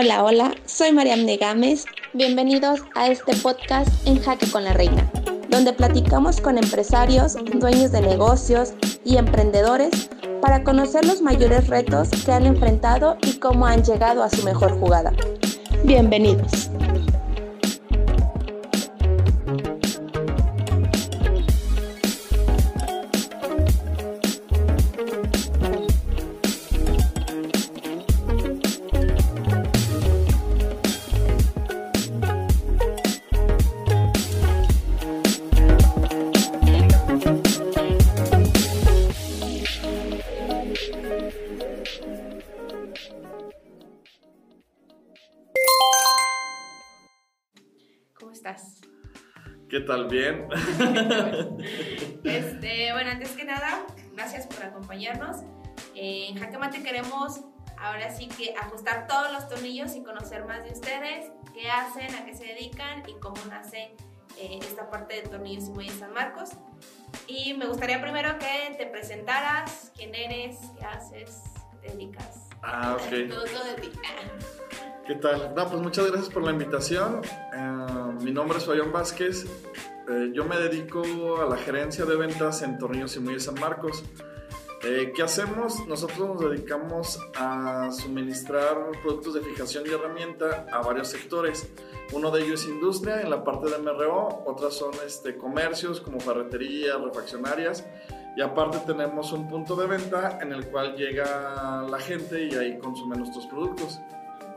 Hola, hola, soy Mariam de Gámez. Bienvenidos a este podcast en Jaque con la Reina, donde platicamos con empresarios, dueños de negocios y emprendedores para conocer los mayores retos que han enfrentado y cómo han llegado a su mejor jugada. Bienvenidos. Tal? Bien. este, bueno, antes que nada, gracias por acompañarnos. En Jaquemate queremos ahora sí que ajustar todos los tornillos y conocer más de ustedes, qué hacen, a qué se dedican y cómo nace eh, esta parte de tornillos y muelles San Marcos. Y me gustaría primero que te presentaras, quién eres, qué haces, te dedicas. Ah, ok. Todo, todo de ti. ¿Qué tal? No, pues muchas gracias por la invitación. Eh, mi nombre es Fabián Vázquez. Eh, yo me dedico a la gerencia de ventas en Tornillos y Muelles San Marcos. Eh, ¿Qué hacemos? Nosotros nos dedicamos a suministrar productos de fijación y herramienta a varios sectores. Uno de ellos es industria en la parte de MRO, otras son este, comercios como ferreterías, refaccionarias y aparte tenemos un punto de venta en el cual llega la gente y ahí consume nuestros productos.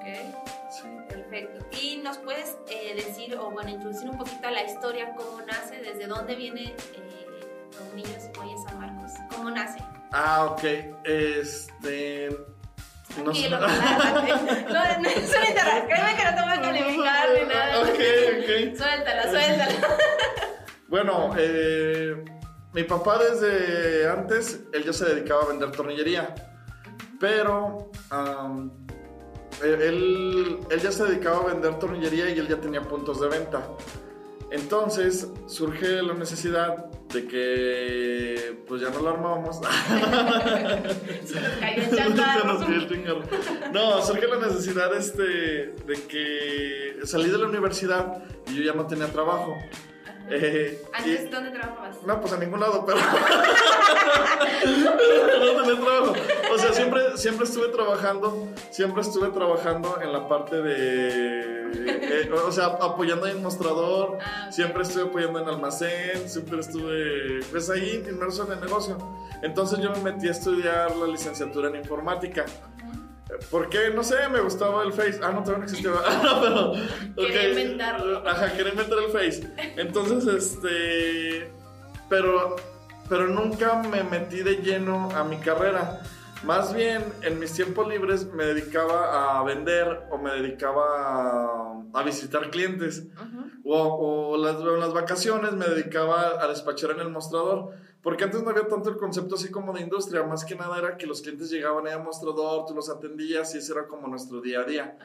Sí. Perfecto. ¿Y nos puedes eh, decir, o bueno, introducir un poquito la historia, cómo nace, desde dónde viene eh, los niños y San Marcos? ¿Cómo nace? Ah, ok. Este. No, no, no, no, es una interrupción. Créeme que no te voy a calificar ni nada. Ok, ok. Suéltala, suéltala. Bueno, eh, mi papá desde antes, él ya se dedicaba a vender tornillería. Pero él, él ya se dedicaba a vender tornillería y él ya tenía puntos de venta. Entonces surge la necesidad de que pues ya no lo armábamos. Se nos cayó el changarro. No, surge la necesidad este, de que salí de la universidad y yo ya no tenía trabajo. Eh, ¿Antes dónde trabajabas? No, pues a ningún lado, pero. no tenía trabajo. O sea, siempre, siempre estuve trabajando, siempre estuve trabajando en la parte de. Eh, o sea, apoyando en mostrador, ah, siempre estuve apoyando en almacén, siempre estuve, pues ahí inmerso en el negocio. Entonces yo me metí a estudiar la licenciatura en informática. Porque, no sé, me gustaba el Face. Ah, no, todavía no existía. pero, quería inventarlo. Ajá, quería inventar el Face. Entonces, este. Pero, pero nunca me metí de lleno a mi carrera. Más bien, en mis tiempos libres me dedicaba a vender o me dedicaba a, visitar clientes. O, o las, en las vacaciones me dedicaba a despachar en el mostrador. Porque antes no había tanto el concepto así como de industria, más que nada era que los clientes llegaban ahí a mostrador, tú los atendías y ese era como nuestro día a día.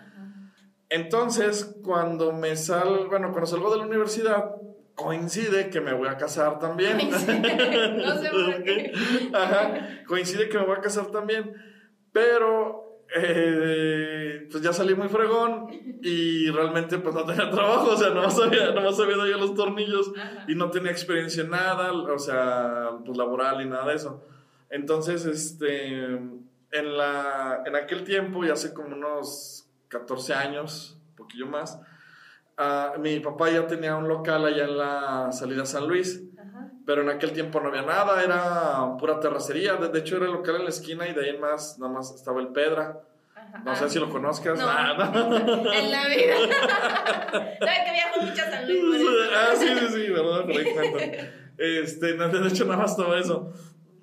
Entonces, cuando me sal, bueno, cuando salgo de la universidad, coincide que me voy a casar también. no sé por qué. Ajá, coincide que me voy a casar también, pero eh, pues ya salí muy fregón y realmente pues no tenía trabajo, o sea, no sabía, no sabía yo los tornillos y no tenía experiencia en nada, o sea, pues laboral y nada de eso. Entonces, este, en, la, en aquel tiempo, ya hace como unos 14 años, un poquillo más, ah, mi papá ya tenía un local allá en la salida San Luis pero en aquel tiempo no había nada, era pura terracería. De, hecho, era el local en la esquina y de ahí en más, nada más estaba el Pedra. No sé si lo conozcas. No, en la vida. ¿Sabes que viajo mucho a San Luis? ah, sí, sí, sí, verdad, correcto. Este, de hecho, nada más estaba eso.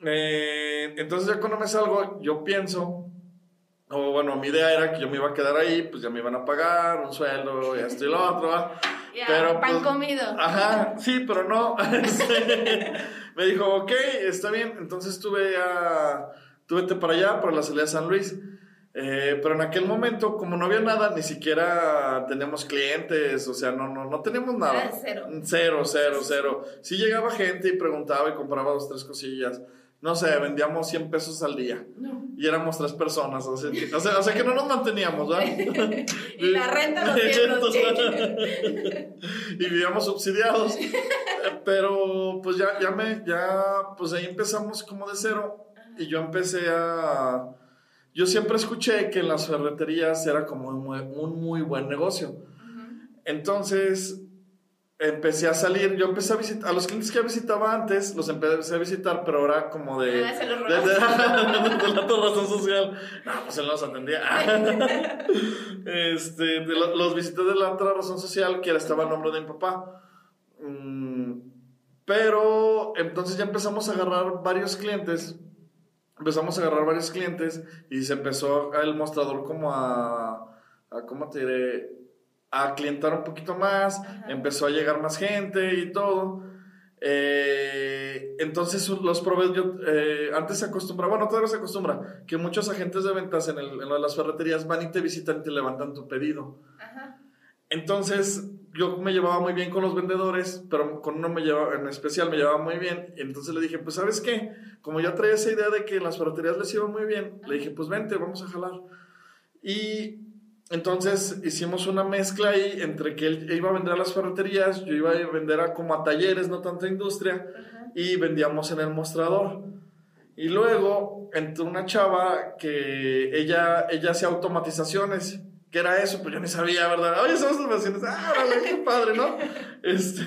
Eh, entonces, ya cuando me salgo, yo pienso, o bueno, mi idea era que yo me iba a quedar ahí, pues ya me iban a pagar un sueldo y esto y lo otro. pero, pan pues, comido. Ajá, sí, pero no. Este, me dijo, ok, está bien. Entonces tuve a, tuve para allá, para la salida de San Luis. Eh, pero en aquel momento, como no había nada, ni siquiera teníamos clientes, o sea, no, no, no teníamos nada. cero. Cero, cero, cero. Sí llegaba gente y preguntaba y compraba dos, tres cosillas. No sé, vendíamos 100 pesos al día. No. y éramos tres personas, o sea, que, o sea, o sea que no nos manteníamos, ¿verdad? y la renta los y vivíamos subsidiados, pero pues ya, ya me, ya, pues ahí empezamos como de cero y yo empecé a, yo siempre escuché que en las ferreterías era como un muy, un muy buen negocio. Entonces, empecé a salir, yo empecé a visitar, a los clientes que visitaba antes, los empecé a visitar, pero ahora como de... Ah, se los de, de, de, la razón social. No, pues él no los atendía. este, de lo- los visité de la otra razón social, que estaba el nombre de mi papá. Mm, pero entonces ya empezamos a agarrar varios clientes. Empezamos a agarrar varios clientes y se empezó el mostrador como a, a ¿cómo te diré? A clientar un poquito más, Ajá. empezó a llegar más gente y todo. Eh, entonces los proveedores, yo, eh, antes se acostumbra, bueno, todavía se acostumbra, que muchos agentes de ventas en, el, en lo de las ferreterías van y te visitan y te levantan tu pedido. Ajá. Entonces, yo me llevaba muy bien con los vendedores, pero con uno me llevaba, en especial me llevaba muy bien. Entonces le dije, pues, ¿sabes qué? Como ya traía esa idea de que en las ferreterías les iba muy bien, le dije, pues, vente, vamos a jalar. Y entonces hicimos una mezcla ahí entre que él iba a vender a las ferreterías, yo iba a vender a, como a talleres, no tanta industria, Ajá. y vendíamos en el mostrador. Y luego entró una chava que ella, ella hacía automatizaciones. ¿Qué era eso? Pues yo ni sabía, ¿verdad? Oye, somos vecinos. Ah, órale, qué padre, ¿no? Este.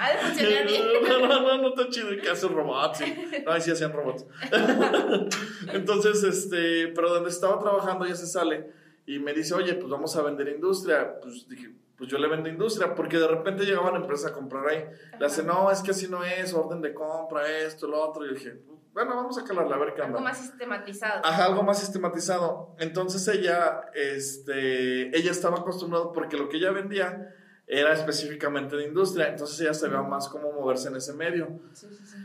Ha de funcionar bien. No, no, no, no está chido. que hacen robots? Sí. No, sí hacían robots. Entonces, este. Pero donde estaba trabajando ya se sale y me dice, oye, pues vamos a vender industria. Pues dije, pues yo le vendo industria, porque de repente llegaban empresas a comprar ahí. Le hace, no, es que así no es, orden de compra, esto, lo otro. Y yo dije, bueno, vamos a calarla a ver qué Algo más sistematizado. Ajá, algo más sistematizado. Entonces ella, este, ella estaba acostumbrada porque lo que ella vendía era específicamente de industria, entonces ella sabía más cómo moverse en ese medio. Sí, sí, sí.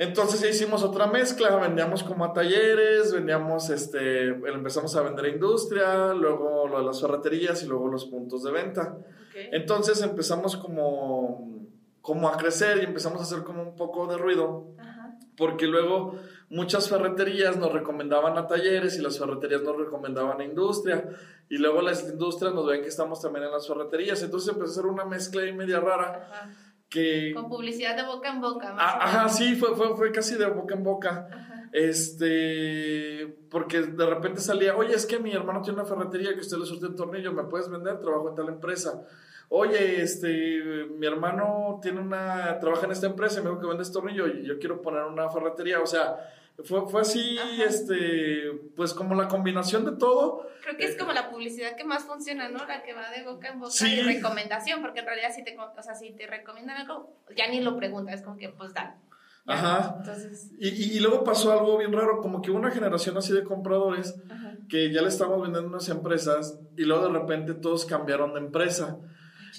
Entonces hicimos otra mezcla, vendíamos como a talleres, vendíamos, este, empezamos a vender a industria, luego lo de las ferreterías y luego los puntos de venta. Ok. Entonces empezamos como, como a crecer y empezamos a hacer como un poco de ruido Ajá. porque luego muchas ferreterías nos recomendaban a talleres y las ferreterías nos recomendaban a industria y luego las industrias nos ven que estamos también en las ferreterías entonces empezó a ser una mezcla y media rara Ajá. Que Con publicidad de boca en boca. más Ah, ajá sí fue, fue, fue casi de boca en boca Ajá. este porque de repente salía oye es que mi hermano tiene una ferretería que usted le surte un tornillo me puedes vender trabajo en tal empresa Oye, este, mi hermano tiene una, trabaja en esta empresa y me dijo que vende este tornillo y yo quiero poner una ferretería. O sea, fue, fue así, Ajá. este, pues como la combinación de todo. Creo que es como la publicidad que más funciona, ¿no? La que va de boca en boca Sí. y recomendación, porque en realidad si te, o sea, si te recomiendan algo, ya ni lo preguntas, es como que pues da. Ajá. Entonces, Y, y, y luego pasó algo bien raro, como que una generación así de compradores ajá. que ya le estábamos vendiendo unas empresas y luego de repente todos cambiaron de empresa.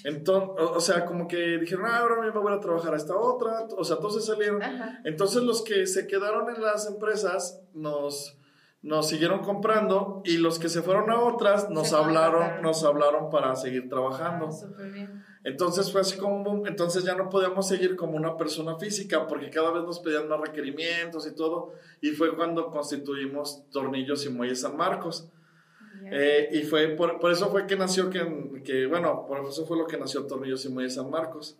Entonces, o, sea, como que dijeron, ah, ahora me voy a trabajar a esta otra, o sea, todos se salieron. Ajá. Entonces los que se quedaron en las empresas nos, nos siguieron comprando y los que se fueron a otras nos Se hablaron, contrataron. nos hablaron para seguir trabajando. Ah, súper bien. Entonces fue así como un boom. Entonces ya no podíamos seguir como una persona física porque cada vez nos pedían más requerimientos y todo. Y fue cuando constituimos Tornillos y Muelles San Marcos. Eh, y fue por, por eso fue que nació que, que, bueno, por eso fue lo que nació Tornillos y Muelles San Marcos.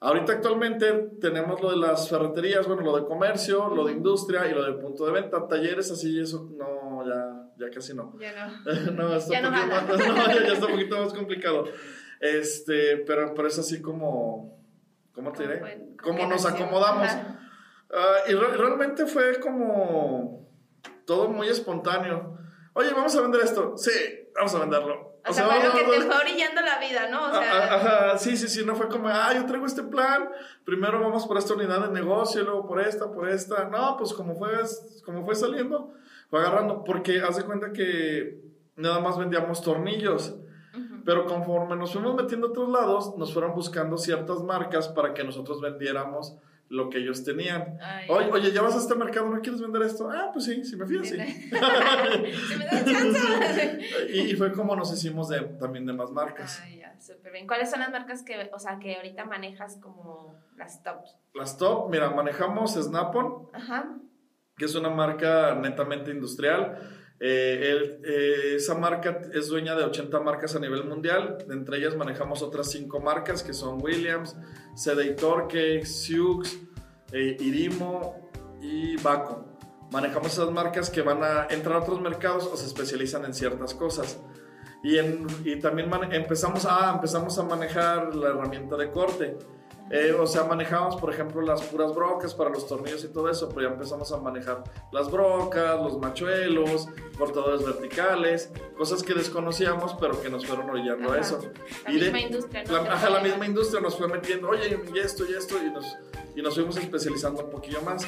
Ahorita actualmente tenemos lo de las ferreterías, bueno, lo de comercio, lo de industria y lo de punto de venta, talleres, así, eso no, ya, ya casi no. Ya no. no, está Ya no más, no, ya, ya está un poquito más complicado. Este, pero, pero es así como, ¿cómo te diré? que nos acomodamos. Ah, y re- realmente fue como todo muy espontáneo. Oye, vamos a vender esto. Sí, vamos a venderlo. O, sea, fue vamos lo que te fue orillando la vida, ¿no? O sea, Ajá, sí, sí, sí, no fue como, ah, yo traigo este plan, primero vamos por esta unidad de negocio, y luego por esta, por esta. No, pues como fue, como fue saliendo, fue agarrando, porque haz de cuenta que nada más vendíamos tornillos, ujú. pero conforme nos fuimos metiendo a otros lados, nos fueron buscando ciertas marcas para que nosotros vendiéramos lo que ellos tenían. Ay, Oye, oye, ya vas a este mercado, ¿no quieres vender esto? Ah, pues sí, si me fías, sí. Si me chance. y, y fue como nos hicimos de, también de más marcas. Ay, ya, súper bien. ¿Cuáles son las marcas que, o sea, que ahorita manejas como las tops? Las top, mira, manejamos Snap-on, que es una marca netamente industrial. Eh, eh, esa marca es dueña de 80 marcas a nivel mundial. Entre ellas manejamos otras 5 marcas que son Williams, CD Torque, Sioux, eh, Irimo y Baco. Manejamos esas marcas que van a entrar a otros mercados o se especializan en ciertas cosas. Y, y también empezamos, a, empezamos a manejar la herramienta de corte. Eh, o sea, manejamos, por ejemplo, las puras brocas para los tornillos y todo eso, pero ya empezamos a manejar las brocas, los machuelos, cortadores verticales, cosas que desconocíamos, pero que nos fueron orillando a eso. La misma industria, ¿no? La, ajá, la misma industria nos fue metiendo, oye, y esto, y esto, y nos, y nos fuimos especializando un poquillo más.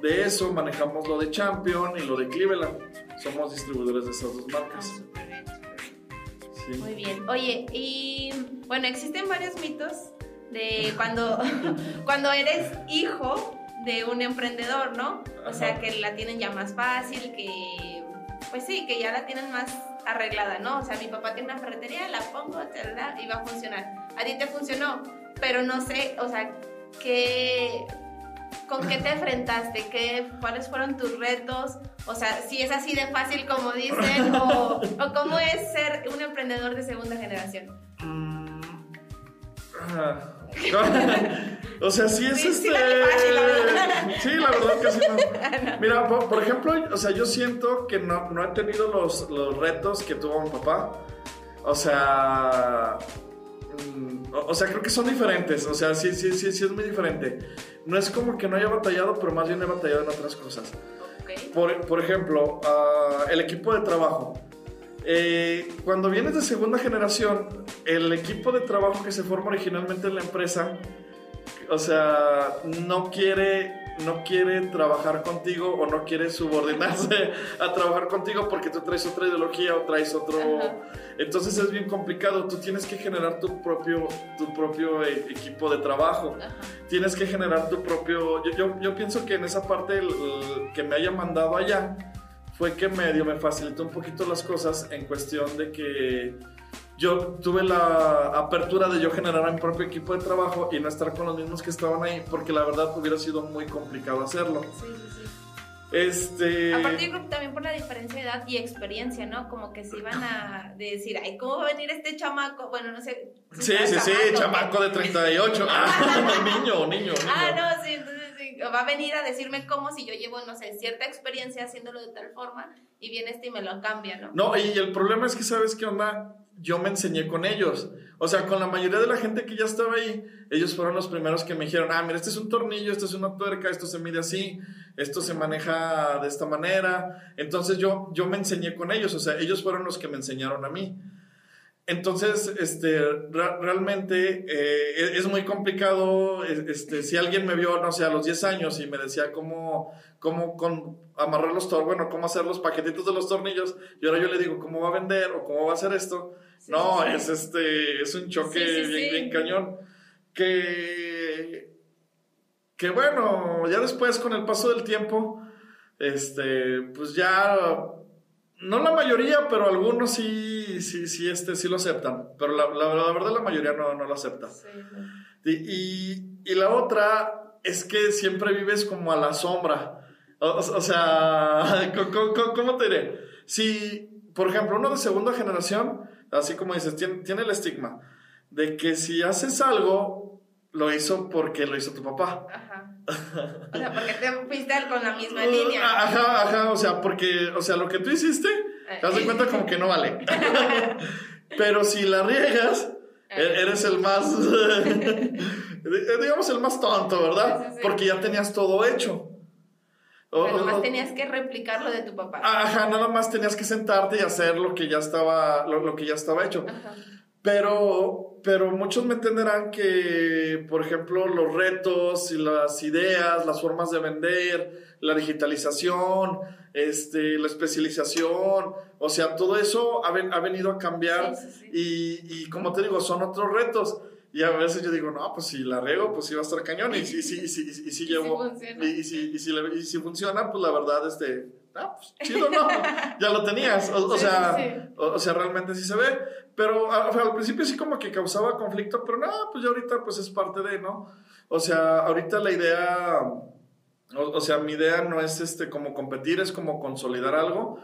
De eso manejamos lo de Champion y lo de Cleveland. Somos distribuidores de esas dos marcas. Ah, muy bien. Oye, y bueno, existen varios mitos de cuando, cuando eres hijo de un emprendedor, ¿no? O sea, que la tienen ya más fácil, que pues sí, que ya la tienen más arreglada, ¿no? O sea, mi papá tiene una ferretería, la pongo, y va a funcionar. A ti te funcionó, pero no sé, o sea, ¿qué, ¿con qué te enfrentaste? ¿Qué, ¿Cuáles fueron tus retos? O sea, si es así de fácil como dicen, o, o cómo es ser un emprendedor de segunda generación. Mm, ah, o sea, sí es Sí, este. la. Sí, la verdad que sí. no. Mira, por, por ejemplo, o sea, yo siento que no, no he tenido los, los retos que tuvo mi papá. O sea. mm, O, o sea, creo que son diferentes. O sea, sí, sí, sí, sí es muy diferente. No es como que no haya batallado, pero más bien he batallado en otras cosas. Ok. Por, por ejemplo, ah, el equipo de trabajo. Eh, cuando vienes de segunda generación, el equipo de trabajo que se forma originalmente en la empresa, o sea, no quiere, no quiere trabajar contigo o no quiere subordinarse a trabajar contigo porque tú traes otra ideología o traes otro... Ajá. Entonces es bien complicado, tú tienes que generar tu propio, tu propio eh, equipo de trabajo Ajá. tienes que generar tu propio... Yo, yo, yo pienso que en esa parte el- el que me haya mandado allá fue que medio me facilitó un poquito las cosas en cuestión de que yo tuve la apertura de yo generar mi propio equipo de trabajo y no estar con los mismos que estaban ahí, porque la verdad hubiera sido muy complicado hacerlo. Sí, sí, sí. Este... Aparte yo creo que también por la diferencia de edad y experiencia, ¿no? Como que se iban a decir, ay, ¿cómo va a venir este chamaco? Bueno, no sé. Sí, sí, sí, chamaco de 38. Ah, niño, niño, niño. Ah, no, sí, entonces va a venir a decirme cómo si yo llevo, no sé, cierta experiencia haciéndolo de tal forma y viene este y me lo cambia, ¿no? No, y el problema es que, ¿sabes qué onda? Yo me enseñé con ellos. O sea, con la mayoría de la gente que ya estaba ahí, ellos fueron los primeros que me dijeron, ah, mira, este es un tornillo, esto es una tuerca, esto se mide así, esto se maneja de esta manera. Entonces yo, yo me enseñé con ellos, o sea, ellos fueron los que me enseñaron a mí. Entonces, este, realmente eh, es, es muy complicado, es- este, si alguien me vio, no sé, a los 10 años y me decía cómo, cómo con, amarrar los tornillos, bueno, cómo hacer los paquetitos de los tornillos, y ahora yo le digo cómo va a vender o cómo va a hacer esto, Sí, no, sí, es este, es un choque Sí, bien, bien cañón, que, que bueno, ya después con el paso del tiempo, este, pues ya no la mayoría, pero algunos sí, sí, sí, este, sí lo aceptan. Pero la, la- la verdad la mayoría no, no lo acepta. Sí. Y, y, y la otra es que siempre vives como a la sombra. O, o- sea, ¿cómo, cómo- cómo te diré? Si, por ejemplo, uno de segunda generación, así como dices, tiene, tiene el estigma de que si haces algo, lo hizo porque lo hizo tu papá. Ajá. O sea, porque te fuiste con la misma línea. Ajá, ajá, o sea, porque, o sea, lo que tú hiciste, te das de cuenta como que no vale. Pero si la riegas, e- eres el más, digamos, el más tonto, ¿verdad? Porque ya tenías todo hecho. Pero nomás tenías que replicar lo de tu papá. Ajá, nada más tenías que sentarte y hacer lo que ya estaba, lo, lo que ya estaba hecho. Ajá. Pero, pero muchos me entenderán que, por ejemplo, los retos y las ideas, las formas de vender, la digitalización, este, la especialización, o sea, todo eso ha, ven- ha venido a cambiar Sí, sí, sí. Y, y como te digo, son otros retos. Y a veces yo digo, no, pues si la riego, pues sí va a estar cañón. Y si, y si, y si, y si, Y llevo. si y, si, y, si, y si funciona, pues la verdad, este. Ah, pues chido, ¿no? ya lo tenías. O, o sea, sí, sí. O, o sea, realmente sí se ve. Pero a- al principio sí como que causaba conflicto, pero no, pues ya ahorita pues es parte de, ¿no? O sea, ahorita la idea O, o sea, mi idea no es este como competir, es como consolidar algo.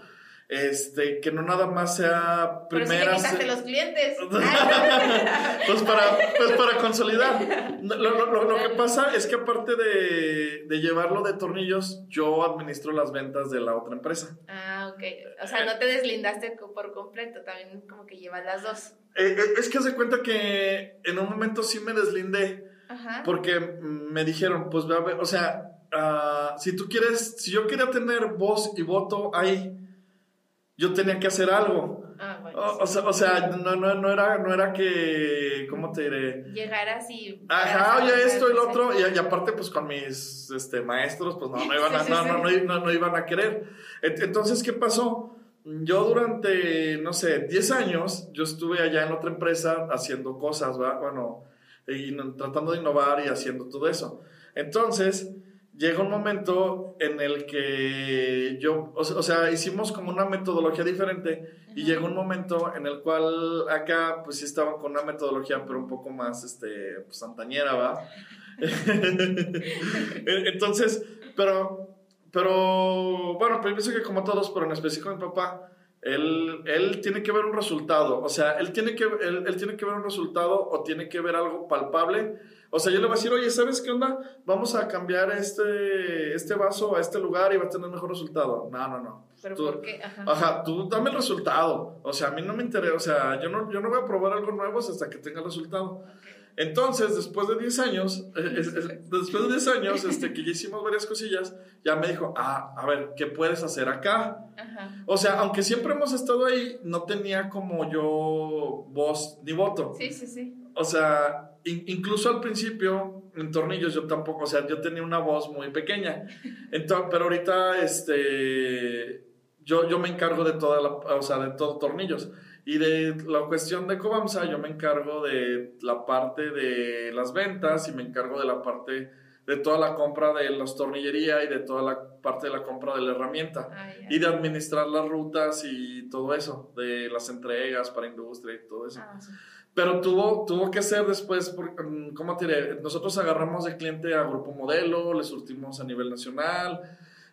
Este, que no nada más sea Pero si los clientes. pues, para, pues para consolidar. Lo, lo- lo- lo que pasa es que aparte de, de llevarlo de tornillos, yo administro las ventas de la otra empresa. ah, ok. O sea, no te deslindaste por completo, también como que llevas las dos. Eh, eh, es que se cuenta que en un momento sí me deslindé Ajá. porque me dijeron, pues, o sea, ah, si tú quieres, si yo quería tener voz y voto ahí, yo tenía que hacer algo. Ah, bueno. O, o sea, o sea no, no, no, era, no era que, ¿cómo te diré? Llegar así. Ajá, oye, esto y lo otro, y, y aparte, pues con mis este, maestros, pues no, no iban a, no, no, no, iban a querer. Ent- Entonces, ¿qué pasó? Yo durante, no sé, 10 años, yo estuve allá en otra empresa haciendo cosas, ¿verdad? Bueno, y tratando de innovar y haciendo todo eso. Entonces, llega un momento en el que yo, o sea, o sea, hicimos como una metodología diferente y llegó un momento en el cual acá, pues sí estaban con una metodología, pero un poco más, este, pues antañera, ¿va? Entonces, pero, pero, bueno, pues yo pienso que como todos, pero en específico mi papá, él, él tiene que ver un resultado, o sea, él tiene, que, él, él tiene que ver un resultado o tiene que ver algo palpable. O sea, yo le voy a decir, oye, ¿sabes qué onda? Vamos a cambiar este, este vaso a este lugar y va a tener mejor resultado. No, no, no. Pero Tú- ¿por qué? Ajá. Ajá, tú dame el resultado. O sea, a mí no me interesa, o sea, yo no, yo no voy a probar algo nuevo hasta que tenga el resultado. Entonces, después de 10 años, eh, es- es- después de 10 años, este, que ya hicimos varias cosillas, ya me dijo, ah, a ver, ¿qué puedes hacer acá? Ajá. O sea, aunque siempre hemos estado ahí, no tenía como yo voz ni voto. Sí, sí, sí. O sea, in- incluso al principio, en tornillos, yo tampoco, o sea, yo tenía una voz muy pequeña. Entonces, pero ahorita, este, yo, yo me encargo de toda la, o sea, de todo tornillos. Y de la cuestión de Cobamsa, yo me encargo de la parte de las ventas y me encargo de la parte de toda la compra de las tornillería y de toda la parte de la compra de la herramienta. Ah, ya. Y de administrar las rutas y todo eso, de las entregas para industria y todo eso. Ah, sí. Pero tuvo, tuvo que ser después, por- mm, ¿cómo te diré? Nosotros agarramos de cliente a Grupo Modelo, le surtimos a nivel nacional,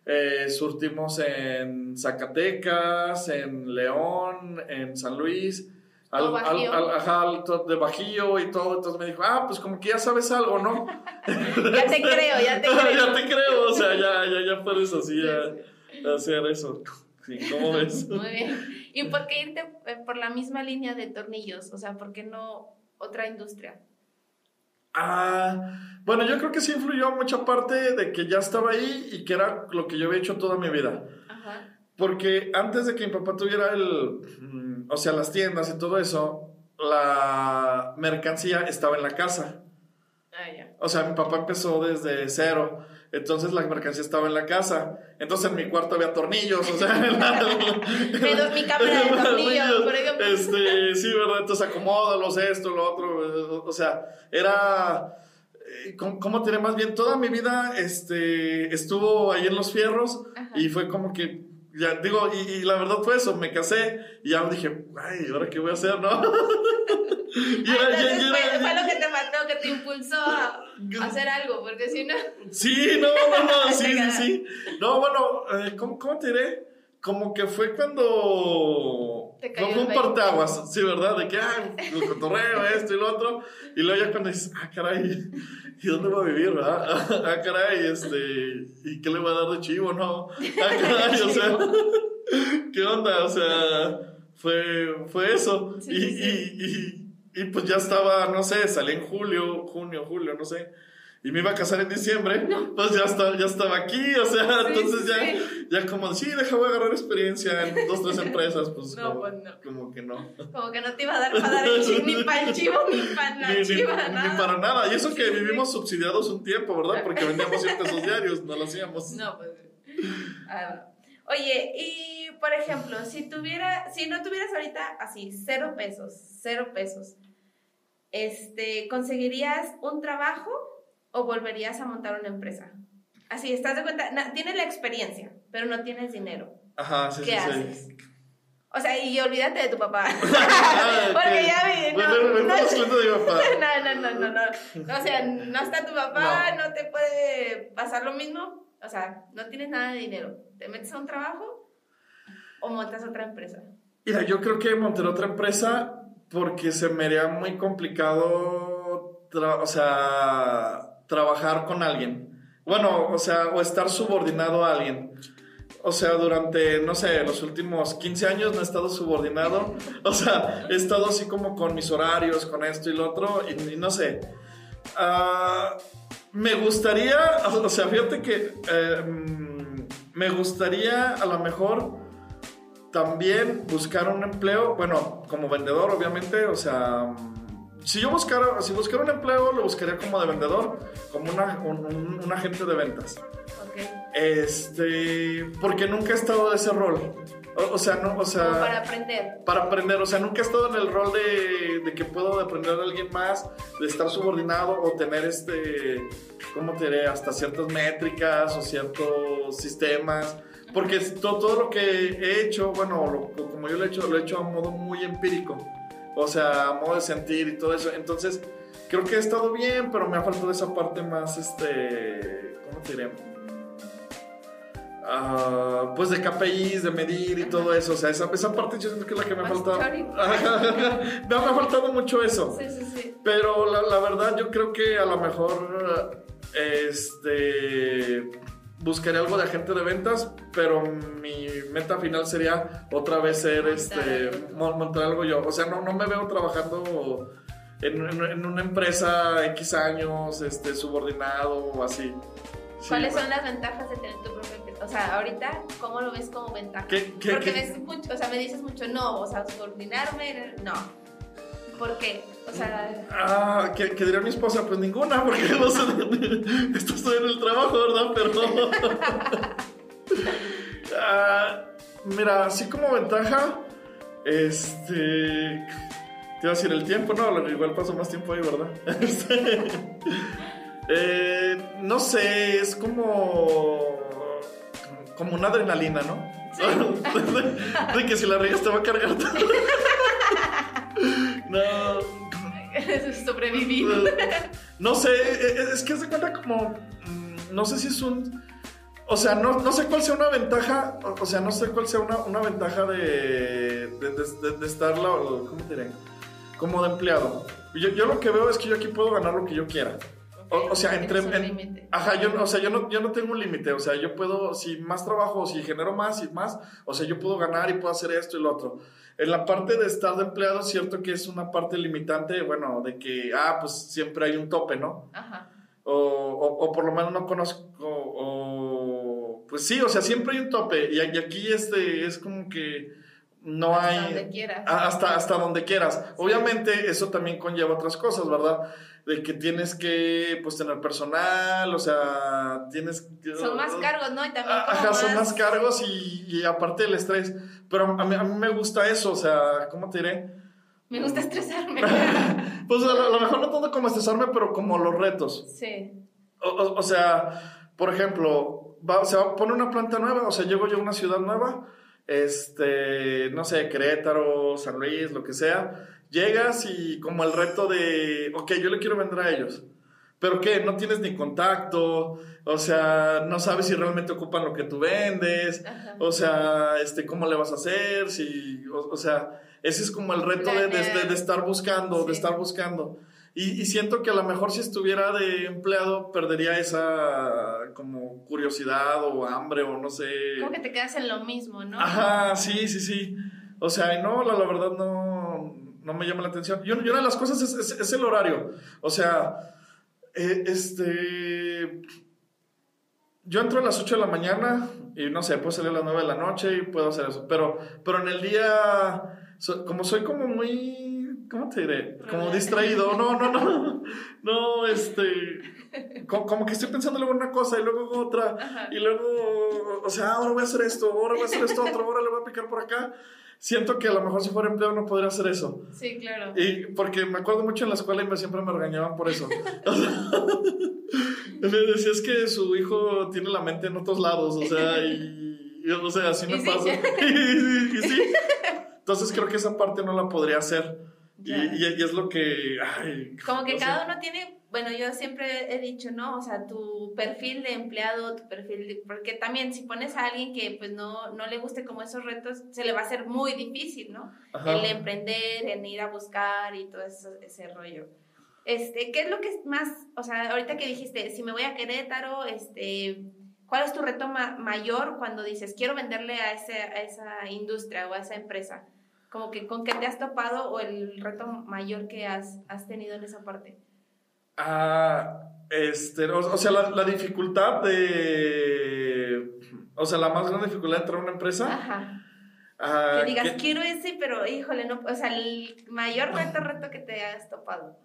eh, surtimos en Zacatecas, en León, en San Luis, al, al, al- ajá, al de Bajío y todo. Entonces me dijo, ah, pues como que ya sabes algo, ¿no? Ya te creo, ya te creo. ya te creo, o sea, ya, ya, ya puedes así a- hacer eso. Sí, ¿cómo ves? Muy bien. ¿Y por qué irte eh, por la misma línea de tornillos? O sea, ¿por qué no otra industria? Ah, bueno, yo creo que sí influyó mucha parte de que ya estaba ahí y que era lo que yo había hecho toda mi vida. Ajá. Porque antes de que mi papá tuviera el, mm, o sea, las tiendas y todo eso, la mercancía estaba en la casa. Ah, ya. O sea, mi papá empezó desde cero. Entonces la mercancía estaba en la casa. Entonces en mi cuarto había tornillos, o sea, la- Mi cámara de tornillos, por ejemplo. Este, sí, ¿verdad? Entonces acomódalos, esto, lo otro. O sea, era. eh, ¿Cómo, cómo te diré? Más bien, toda mi vida este, estuvo ahí en los fierros Ajá. y fue como que. Ya, digo, y, y la verdad fue eso, me casé y ya dije, ay, ¿ahora qué voy a hacer, no? y Ah, era- entonces y fue, era- fue lo que te mató, que te impulsó a a hacer algo, porque si no... Sí, no, no, no, sí, sí. No, bueno, eh, ¿cómo, ¿cómo te diré? Como que fue cuando... Te cayó no fue el un 20. parteaguas, sí, ¿verdad? De que, ah, el cotorreo, esto y lo otro. Y luego ya cuando dices, ah, caray, ¿y dónde va a vivir, verdad? Ah, caray, este, ¿y qué le va a dar de chivo, no? Ah, caray, o sea, ¿qué onda? O sea, fue, fue eso. Sí, y, sí, sí. Y, y, y pues ya estaba, no sé, salí en julio, junio, julio, no sé. Y me iba a casar en diciembre, pues ya estaba, ya estaba aquí, o sea, Sí, entonces ya, sí. ya como, sí, deja, voy a agarrar experiencia en dos, tres empresas, pues, No, como, pues no. como que no. Como que no te iba a dar para dar el ni para el chivo, ni para la Ni, chiva, ni nada. para nada. Y eso que vivimos subsidiados un tiempo, ¿verdad? Porque vendíamos 100 pesos diarios, no lo hacíamos. No, pues. ah, Oye, y por ejemplo, si tuviera, si no tuvieras ahorita así, cero pesos, cero pesos, este, ¿conseguirías un trabajo o volverías a montar una empresa? Así, estás de cuenta, tienes la experiencia, pero no tienes dinero. Ajá, sí, ¿Qué sí, haces? sí. O sea, y olvídate de tu papá. Ah, Porque ya vi, Pues, no, no, no, no, no. O sea, no está tu papá, no, te puede pasar lo mismo. O sea, no tienes nada de dinero. ¿Te metes a un trabajo o montas otra empresa? Mira, yo creo que monté otra empresa porque se me haría muy complicado, o sea, trabajar con alguien. Bueno, o sea, o estar subordinado a alguien. O sea, durante, no sé, los últimos 15 años no he estado subordinado. O sea, he estado así como con mis horarios, con esto y lo otro, y, no sé. Ah, me gustaría, o sea, fíjate que em, me gustaría a lo mejor también buscar un empleo, bueno, como vendedor, obviamente, o sea, si yo buscara, si buscara un empleo, lo buscaría como de vendedor, como una, un, agente de ventas. Okay. Este, porque nunca he estado de ese rol. O, sea, no, o sea. para aprender. Para aprender, o sea, nunca he estado en el rol de, de que puedo aprender de alguien más, de estar subordinado o tener este, ¿cómo te diré? Hasta ciertas métricas o ciertos sistemas. Porque todo, todo lo que he hecho, bueno, como yo lo he hecho, lo he hecho a modo muy empírico. O sea, modo de sentir y todo eso. Entonces, creo que he estado bien, pero me ha faltado esa parte más, este, ¿cómo te diré? Uh, pues de KPIs, de medir y todo eso. O sea, esa, esa parte yo siento que es la que me ha faltado. me ha faltado mucho eso. Sí, sí, sí. Pero la, la, verdad, yo creo que a lo mejor este buscaría algo de agente de ventas, pero mi meta final sería otra vez ser este montar algo yo. O sea, no, no me veo trabajando en, en, una empresa X años, este, subordinado o así. ¿Cuáles son las ventajas de tener tu empresa? O sea, ahorita, ¿cómo lo ves como ventaja? ¿Qué, qué, Porque qué? mucho, o sea, me dices mucho, no, o sea, subordinarme, no. ¿Por qué? O sea... Ah, ¿qué, diría mi esposa? Pues ninguna, porque no sé, estoy en el trabajo, ¿verdad? Pero... ah, mira, así como ventaja, este... Te iba a decir el tiempo, no, igual paso más tiempo ahí, ¿verdad? Este, eh, no sé, es como. como una adrenalina, ¿no? ¿Sí? de, que si la riegas te va a cargar todo. No. Sobrevivir. No sé, es que se cuenta como. Mm, no sé si es un. O sea, no, no sé cuál sea una ventaja. O sea, no sé cuál sea una, una ventaja de, de, de, estar. ¿Cómo te diré? Como de empleado. Yo, yo lo que veo es que yo aquí puedo ganar lo que yo quiera. O, sea, entre... En, ajá, yo, o sea, yo no, yo no tengo un límite, o sea, yo puedo, si más trabajo, si genero más y más, o sea, yo puedo ganar y puedo hacer esto y lo otro. En la parte de estar de empleado, cierto que es una parte limitante, bueno, de que, ah, pues siempre hay un tope, ¿no? Ajá. O, o, por lo menos no conozco, o, pues sí, o sea, siempre hay un tope. Y, aquí este es como que no hasta hay... Donde quieras. Hasta, hasta donde quieras. Obviamente eso también conlleva otras cosas, ¿verdad? De que tienes que pues tener personal, o sea, tienes son más cargos, ¿no? Y también Ajá, son más cargos y, y, aparte del estrés, pero a mí, a mí me gusta eso, o sea, ¿cómo te diré? Me gusta estresarme. pues a lo, mejor no tanto como estresarme, pero como los retos. Sí. O, o, sea, por ejemplo, va, se va a poner una planta nueva, o sea, llego yo a una ciudad nueva, este, no sé, Querétaro, San Luis, lo que sea, Llegas y como el reto de, ok, yo le quiero vender a ellos. Pero ¿qué? No tienes ni contacto, o sea, no sabes si realmente ocupan lo que tú vendes, o sea, este, ¿cómo le vas a hacer? Si, o, sea, ese es como el reto de, de, estar buscando, de estar buscando. Y, y, siento que a lo mejor si estuviera de empleado perdería esa como curiosidad o hambre o no sé. Como que te quedas en lo mismo, ¿no? Ajá, sí, sí, sí. O sea, no, la, la verdad no, no me llama la atención. Y, una de las cosas es, el horario. O sea, eh, este... Yo entro a las 8 de la mañana y no sé, puedo salir a las 9 de la noche y puedo hacer eso. Pero, pero en el día, como soy como muy, ¿cómo te diré? Como distraído. No, no, no. No, este... Como, que estoy pensando luego en una cosa y luego en otra. Y luego, o sea, ahora voy a hacer esto, ahora voy a hacer esto otro, ahora le voy a picar por acá siento que a lo mejor si fuera empleado no podría hacer eso. Sí, claro. Y porque me acuerdo mucho en la escuela y me, siempre me regañaban por eso. me decía es que su hijo tiene la mente en otros lados, o sea, y, o sea, así me pasa. y, sí. Entonces creo que esa parte no la podría hacer. Y, y, es lo que... Como que cada uno tiene bueno, yo siempre he dicho, ¿no? O sea, tu perfil de empleado, tu perfil, de, porque también si pones a alguien que pues no, no le guste como esos retos, se le va a hacer muy difícil, ¿no? El emprender, en ir a buscar y todo eso, ese rollo. Este, ¿qué es lo que es más, o sea, ahorita que dijiste, si me voy a Querétaro, este, ¿cuál es tu reto mayor cuando dices, quiero venderle a, ese, a esa industria o a esa empresa? Como que con qué te has topado o el reto mayor que has, has tenido en esa parte. Ah, este, o, sea, la, dificultad de. O sea, la más grande dificultad de entrar a una empresa. Ajá. Ah, que digas, quiero ese, pero híjole, no. O sea, el mayor reto, reto que te has topado.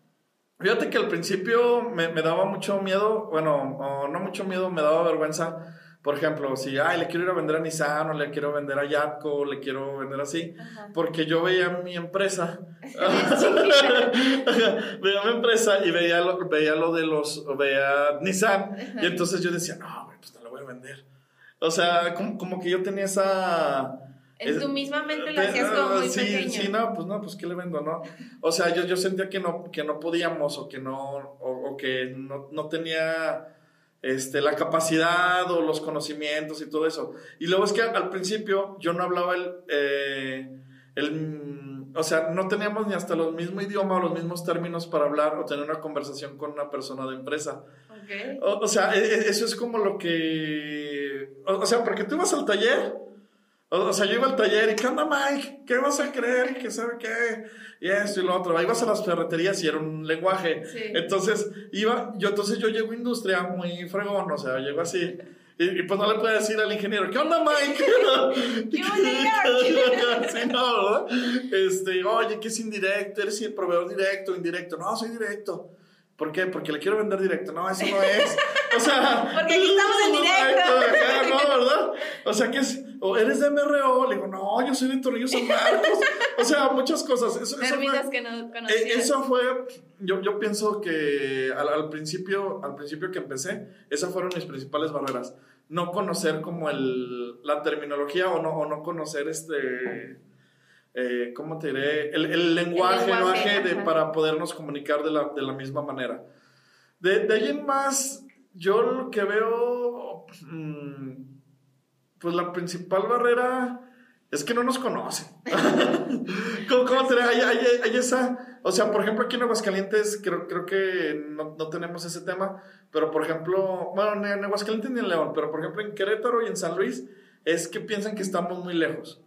Fíjate que al principio me, me daba mucho miedo, bueno, no mucho miedo, me daba vergüenza por ejemplo, si, ay, le quiero ir a vender a Nissan o le quiero vender a Yatco, le quiero vender así, porque yo veía mi empresa, veía mi empresa y veía lo, veía lo de los, veía Nissan, y entonces yo decía, no, pues no lo voy a vender. O sea, como, como que yo tenía esa... En tu misma mente lo hacías como muy sí, pequeño. Sí, no, pues no, pues ¿qué le vendo, no? O sea, yo, yo sentía que no, que no podíamos o que no, o, o que no, no tenía este, la capacidad o los conocimientos y todo eso. Y luego es que al, principio yo no hablaba el, eh, el, o sea, no teníamos ni hasta los mismos idiomas o los mismos términos para hablar o tener una conversación con una persona de empresa. O, sea, e, e, eso es como lo que, o, sea, porque tú vas al taller. O, sea, yo iba al taller y, ¿qué onda, Mike? ¿Qué vas a creer? ¿Qué sabe qué? y esto y lo otro. Ibas a las ferreterías y era un lenguaje. Entonces, iba, yo entonces yo llego a industria muy fregón, o sea, llego así. Y, pues no le puedo decir al ingeniero, ¿qué onda, Mike? ¿Qué sí, no, Este, oye, ¿qué es indirecto? ¿Eres el proveedor directo indirecto? No, soy directo. ¿Por qué? Porque le quiero vender directo. No, eso no es. O sea. Porque aquí estamos en directo. no, ¿verdad? O sea, ¿qué es? O eres de MRO. Le digo, no, yo soy de Tornillos San Marcos. O sea, muchas cosas. Eso, eso fue, que no conocía. Eso fue. Yo, yo pienso que al, al, principio, al principio que empecé, esas fueron mis principales barreras. No conocer como el, la terminología o no, o no conocer este eh, ¿cómo te diré? El, el lenguaje, de, para podernos comunicar de la, de la misma manera. De, de, ahí en más, yo lo que veo, mm, pues la principal barrera es que no nos conocen. ¿Cómo, cómo te diré? Hay, hay, hay, esa, o sea, por ejemplo, aquí en Aguascalientes creo, creo que no, no, tenemos ese tema, pero por ejemplo, bueno, en Aguascalientes ni en León, pero por ejemplo en Querétaro y en San Luis, es que piensan que estamos muy lejos.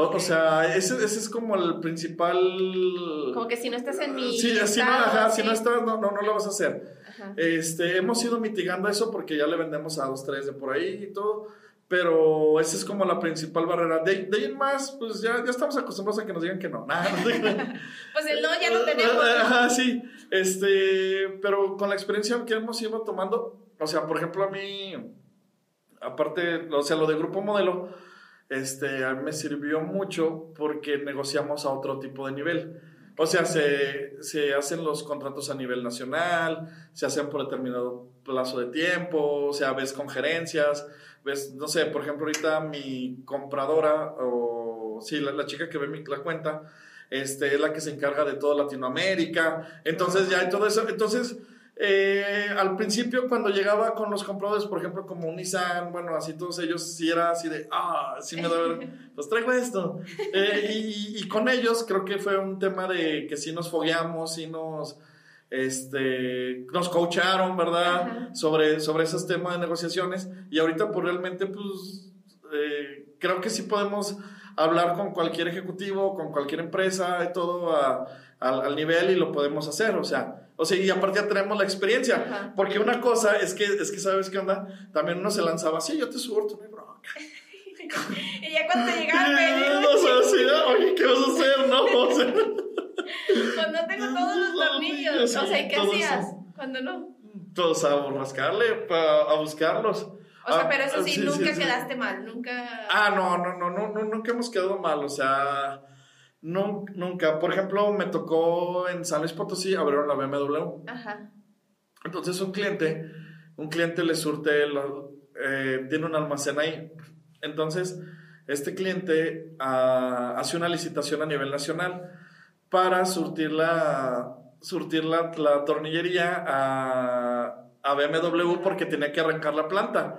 O, sea, ese, ese, es como el principal... Como que si no estás en mi... Sí, si, no, ajá, si no estás, no, no, no lo vas a hacer. Este, hemos ido mitigando eso porque ya le vendemos a dos, tres de por ahí y todo. Pero esa es como la principal barrera. De, de ahí en más, pues ya, ya estamos acostumbrados a que nos digan que no. Nada, pues el no ya lo tenemos. Ajá, sí. Este, pero con la experiencia que hemos ido tomando, o sea, por ejemplo, a mí, aparte, o sea, lo de grupo modelo este, me sirvió mucho porque negociamos a otro tipo de nivel. O sea, se, se, hacen los contratos a nivel nacional, se hacen por determinado plazo de tiempo, o sea, ves con gerencias, ves, no sé, por ejemplo, ahorita mi compradora, o sí, la, la chica que ve mi, la cuenta, este, es la que se encarga de toda Latinoamérica, entonces ya hay todo eso, entonces eh, al principio, cuando llegaba con los compradores, por ejemplo, como Nissan, bueno, así todos ellos, sí era así de, ah, sí me da, pues traigo esto. Eh, y, con ellos creo que fue un tema de que sí nos fogueamos, sí nos, este, nos coacharon, ¿verdad? Sobre, sobre esos temas de negociaciones. Y ahorita, pues realmente, pues, eh, creo que sí podemos hablar con cualquier ejecutivo, con cualquier empresa, y todo al nivel y lo podemos hacer, o sea o sea, y aparte ya tenemos la experiencia. Porque una cosa es que, es que, ¿sabes qué onda? También uno se lanzaba así, yo te surto, no hay bronca. y ya cuando llegaba, me No sé, así, oye, ¿qué vas a hacer? No, o sea. Cuando tengo todos los tornillos. o sea, ¿y qué hacías? Cuando no. Todos a rascarle, a buscarlos. O sea, pero eso sí, nunca quedaste mal, nunca. Ah, no, no, no, no, nunca hemos quedado mal, o sea no, nunca. Por ejemplo, me tocó en San Luis Potosí, abrieron la BMW. Ajá. Entonces un cliente, un cliente le surte, eh, tiene un almacén ahí. Entonces, este cliente ah, hace una licitación a nivel nacional para surtir la, surtir la, la tornillería a, a BMW porque tenía que arrancar la planta.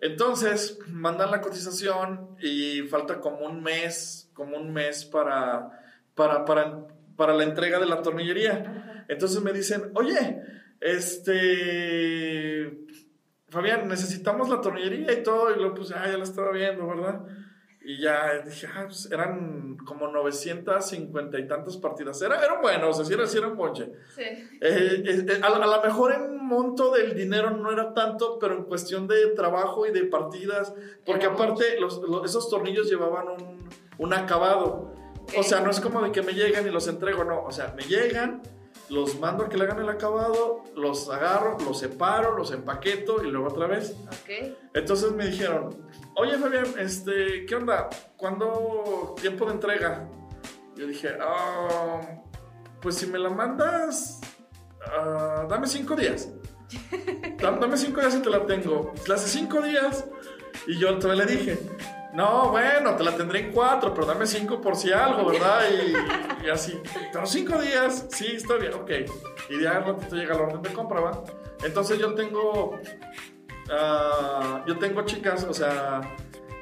Entonces, mandan la cotización y falta como un mes, como un mes para, para, para, para la entrega de la tornillería. Entonces me dicen, oye, este, Fabián, necesitamos la tornillería y todo. Y luego, pues, ah, ya la estaba viendo, ¿verdad? Y ya dije, ah, pues eran como 950 y tantas partidas. Era, eran buenos, o sea, sí era, sí era un ponche. Sí. Eh, eh, eh, a, lo mejor en monto del dinero no era tanto, pero en cuestión de trabajo y de partidas, porque Era aparte los- los- esos tornillos llevaban un, un acabado. O sea, no es como de que me llegan y los entrego, no. O sea, me llegan, los mando a que le hagan el acabado, los agarro, los separo, los empaqueto y luego otra vez. Ok. Entonces me dijeron, oye Fabián, este, ¿qué onda? ¿Cuándo tiempo de entrega? Yo dije, "Ah, pues si me la mandas, ah, dame cinco días. Dam- Dame cinco días y te la tengo. Hace cinco días. Y yo todavía le dije, no, bueno, te la tendré en cuatro, pero dame cinco por si algo, ¿verdad? Y, así, pero cinco días, sí, está bien, ok. Y ya al ratito llega la orden de compra, ¿va? Entonces yo tengo, ah, yo tengo chicas, o sea,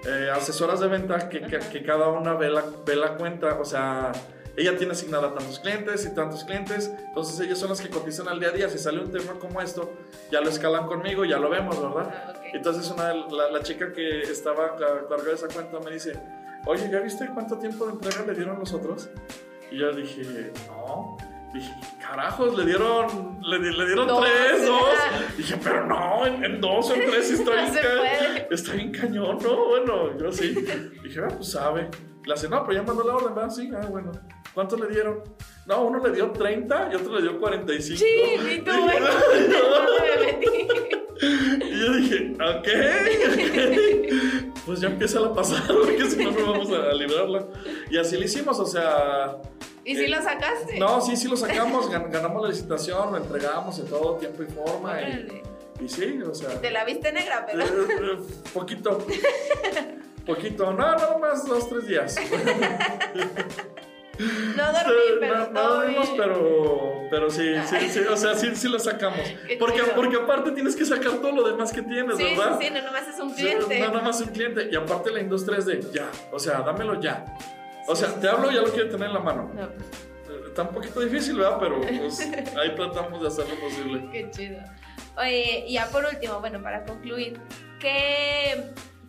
eh, asesoras de venta que, que- cada una ve la, ve la cuenta, o sea, ella tiene asignada tantos clientes y tantos clientes, entonces ellas son las que cotizan al día a día. Si sale un tema como esto, ya lo escalan conmigo, ya lo vemos, ¿verdad? Ah. Entonces una, la, la chica que estaba a cargo de esa cuenta me dice, oye, ¿ya viste cuánto tiempo de entrega le dieron los otros? Y yo dije, no. Dije, carajos, le dieron, le, le dieron Dos. tres, dos. Dije, pero no, en, en dos o en tres está No bien, está bien cañón, ¿no? Bueno, yo sí. Dije, ah, pues sabe. Le hace, no, pero ya mandó la orden, ¿verdad? Sí, ah, bueno. ¿Cuánto le dieron? No, uno le dio 30 y otro le dio 45. Sí, y tú, bueno, "No". me metí. Y yo dije, ok. pues ya empieza a pasar, porque si no, no vamos a librarla. Y así lo hicimos, o sea. ¿Y si eh, lo sacaste? No, sí, sí lo sacamos, gan- ganamos la licitación, lo entregamos en todo tiempo y forma. Y, y sí, o sea. Te la viste negra, pero. eh, eh, poquito. Poquito, no, nada más dos, tres días. No dormí, pero no, dormimos, pero, pero sí, sí, sí, o sea, sí, sí lo sacamos. Porque, porque aparte tienes que sacar todo lo demás que tienes, Sí, sí, ¿verdad? sí, no nomás es un cliente. No, nada más un cliente. Y aparte la industria es de ya. O sea, dámelo ya. O sea, te hablo y ya lo quiero tener en la mano. No, Está un poquito difícil, ¿verdad? Pero pues, ahí tratamos de hacer lo posible. qué chido. Oye, y ya por último, bueno, para concluir, ¿qué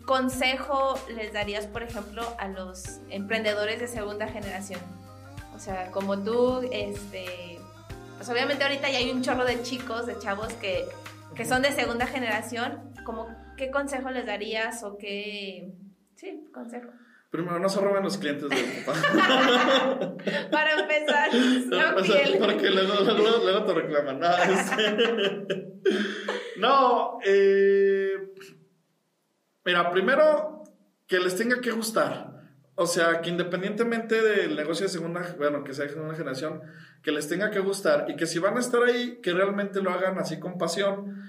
consejo les darías, por ejemplo, a los emprendedores de segunda generación? O sea, como tú, este, pues obviamente ahorita ya hay un chorro de chicos, de chavos que, que son de segunda generación, como, ¿qué consejo les darías o qué, sí, consejo? Primero, no se roben los clientes del papá. Para empezar, sean O sea, porque luego, luego- luego te reclaman. No, este- No, eh, mira, primero que les tenga que gustar. O sea, que independientemente del negocio de segunda, bueno, que sea de segunda generación, que les tenga que gustar y que si van a estar ahí, que realmente lo hagan así con pasión.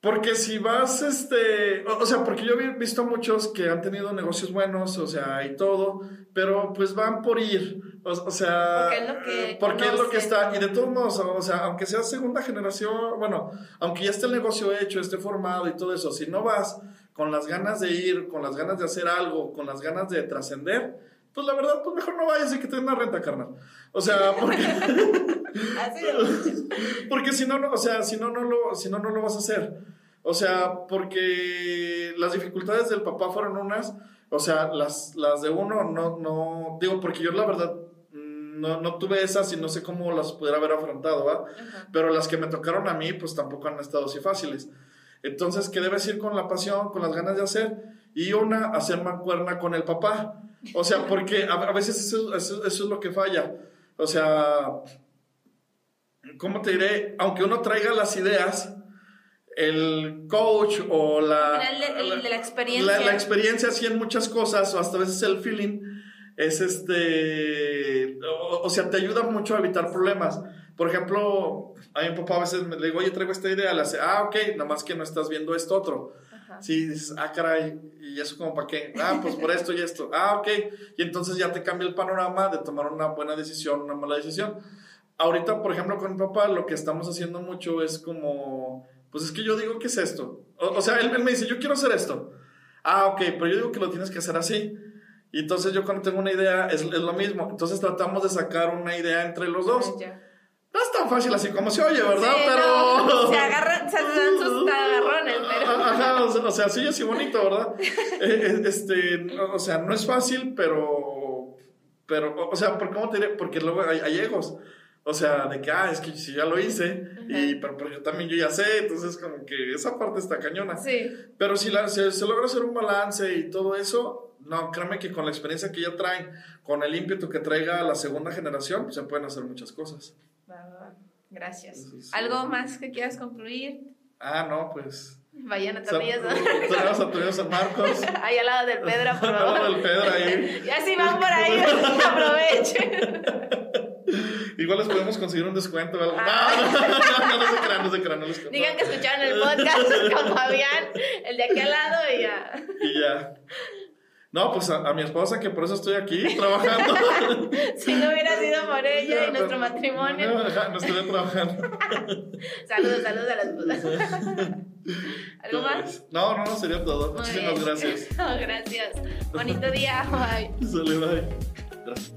Porque si vas, este, o, o sea, porque yo he visto muchos que han tenido negocios buenos, o sea, y todo, pero pues van por ir, o, o sea, Porque es lo que porque es lo que está, y de todos modos, o sea, aunque sea segunda generación, bueno, aunque ya esté el negocio hecho, esté formado y todo eso, si no vas con las ganas de ir, con las ganas de hacer algo, con las ganas de trascender, pues la verdad, pues mejor no vayas y que te den una renta, carnal. O sea, porque... Porque si no, no, o sea, si no, no lo, si no, no lo vas a hacer. O sea, porque las dificultades del papá fueron unas, o sea, las, las de uno no, no, digo, porque yo la verdad mm, no, no tuve esas y no sé cómo las pudiera haber afrontado, ¿va? Ajá. Pero las que me tocaron a mí, pues tampoco han estado así fáciles. Entonces, que debes ir con la pasión, con las ganas de hacer, y una, hacer mancuerna con el papá. O sea, porque a, a veces eso, eso- eso es lo que falla. O sea, ¿cómo te diré? Aunque uno traiga las ideas, el coach o la... El- el la experiencia. La, la experiencia sí en muchas cosas, o hasta a veces el feeling, es este... O, o sea, te ayuda mucho a evitar problemas. Por ejemplo, a mi papá a veces me le digo, oye, traigo esta idea, le hace, ah, ok, nada más que no estás viendo esto otro. Ajá. Sí, dices, ah, caray, ¿y eso como para qué? Ah, pues por esto y esto. Ah, ok. Y entonces ya te cambia el panorama de tomar una buena decisión, una mala decisión. ahorita, por ejemplo, con mi papá, lo que estamos haciendo mucho es como, pues es que yo digo, ¿qué es esto? O, o sea, él, él me dice, yo quiero hacer esto. Ah, ok, pero yo digo que lo tienes que hacer así. Y entonces yo cuando tengo una idea es, es lo mismo. Entonces tratamos de sacar una idea entre los dos. Ya. No es tan fácil así como se oye, ¿verdad? Sí, pero... no, se agarran, se dan sus agarrones, pero. Ajá, o sea, o sea, sí, así bonito, ¿verdad? Eh, eh, este, o sea, no es fácil, pero, pero, o- o sea, ¿por cómo te diré? Porque luego hay, hay egos. O sea, de que, ah, es que si ya lo hice, y, pero, pero yo también yo ya sé, entonces como que esa parte está cañona. Sí. Pero si la- se, se logra hacer un balance y todo eso, no, créeme que con la experiencia que ya traen, con el ímpetu que traiga la segunda generación, se pueden hacer muchas cosas. Gracias. Sí. ¿Algo más que quieras concluir? Ah, no, pues... Vayan a Tornillos. Tenemos a Tornillos San Marcos. Ahí al lado del Pedro, por Al lado favor. del Pedro ahí. Ya si van por ahí, aprovechen. Igual les podemos conseguir un descuento. ¿verdad? Ah. No, no, no, no se crean, no se crean, no les cuento. Digan que escucharon el podcast con Fabián, el de aquí al lado, y ya. Y ya. No, pues a, a mi esposa, que por eso estoy aquí trabajando. Si no hubiera sido por ella y nuestro No, matrimonio. ajá, no estuve trabajando. Saludos, saludos a las putas. ¿Algo más? No, no, no, sería todo. Muy Muchísimas bien. gracias. No, gracias. Bonito día. Bye. Sale, bye. Gracias.